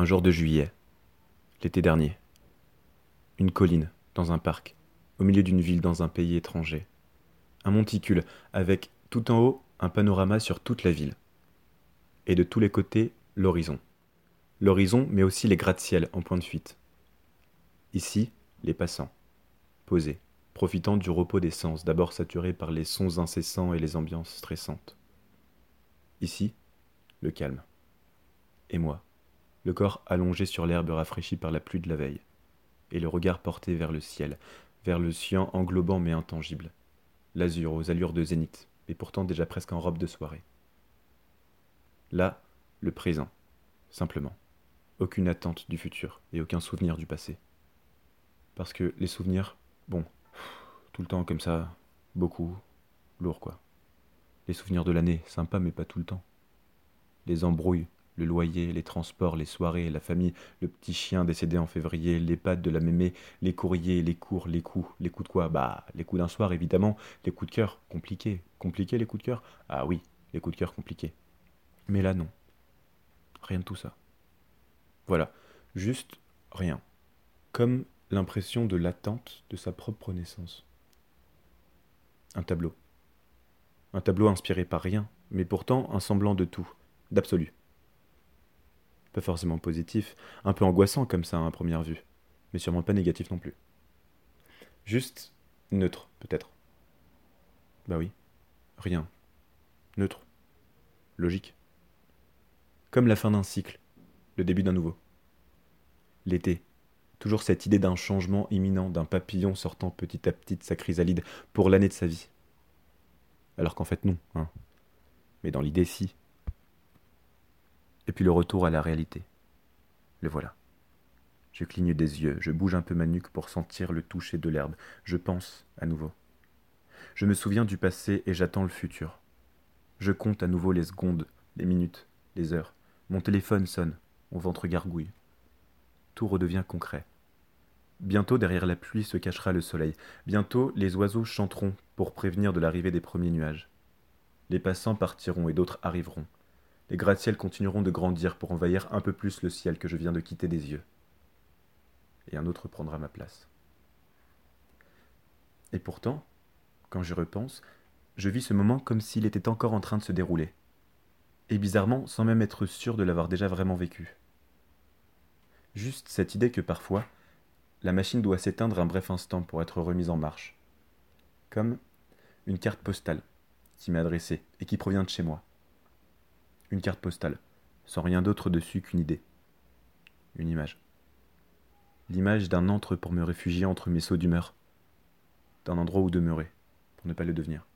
Un jour de juillet, l'été dernier. Une colline, dans un parc, au milieu d'une ville dans un pays étranger. Un monticule, avec tout en haut un panorama sur toute la ville. Et de tous les côtés, l'horizon. L'horizon, mais aussi les gratte-ciel en point de fuite. Ici, les passants, posés, profitant du repos des sens, d'abord saturés par les sons incessants et les ambiances stressantes. Ici, le calme. Et moi, le corps allongé sur l'herbe rafraîchi par la pluie de la veille, et le regard porté vers le ciel, vers le cyan englobant mais intangible, l'azur aux allures de zénith, et pourtant déjà presque en robe de soirée. Là, le présent, simplement. Aucune attente du futur et aucun souvenir du passé. Parce que les souvenirs, bon, tout le temps comme ça, beaucoup, lourd quoi. Les souvenirs de l'année, sympa mais pas tout le temps. Les embrouilles, le loyer, les transports, les soirées, la famille, le petit chien décédé en février, les pattes de la mémé, les courriers, les cours, les coups. Les coups de quoi? Bah, les coups d'un soir, évidemment. Les coups de cœur, compliqués. Compliqués, les coups de cœur? Ah oui, les coups de cœur compliqués. Mais là, non. Rien de tout ça. Voilà, juste rien. Comme l'impression de l'attente de sa propre naissance. Un tableau. Un tableau inspiré par rien, mais pourtant un semblant de tout, d'absolu. Pas forcément positif, un peu angoissant comme ça à première vue, mais sûrement pas négatif non plus. Juste neutre, peut-être. Bah oui, rien. Neutre. Logique. Comme la fin d'un cycle, le début d'un nouveau. L'été, toujours cette idée d'un changement imminent, d'un papillon sortant petit à petit de sa chrysalide pour l'année de sa vie. Alors qu'en fait non, hein. Mais dans l'idée si et puis le retour à la réalité. Le voilà. Je cligne des yeux, je bouge un peu ma nuque pour sentir le toucher de l'herbe, je pense à nouveau. Je me souviens du passé et j'attends le futur. Je compte à nouveau les secondes, les minutes, les heures. Mon téléphone sonne, mon ventre gargouille. Tout redevient concret. Bientôt derrière la pluie se cachera le soleil. Bientôt les oiseaux chanteront pour prévenir de l'arrivée des premiers nuages. Les passants partiront et d'autres arriveront les gratte-ciels continueront de grandir pour envahir un peu plus le ciel que je viens de quitter des yeux. Et un autre prendra ma place. Et pourtant, quand j'y repense, je vis ce moment comme s'il était encore en train de se dérouler. Et bizarrement, sans même être sûr de l'avoir déjà vraiment vécu. Juste cette idée que parfois, la machine doit s'éteindre un bref instant pour être remise en marche. Comme une carte postale qui m'est adressée et qui provient de chez moi une carte postale, sans rien d'autre dessus qu'une idée. Une image. L'image d'un antre pour me réfugier entre mes sauts d'humeur. D'un endroit où demeurer, pour ne pas le devenir.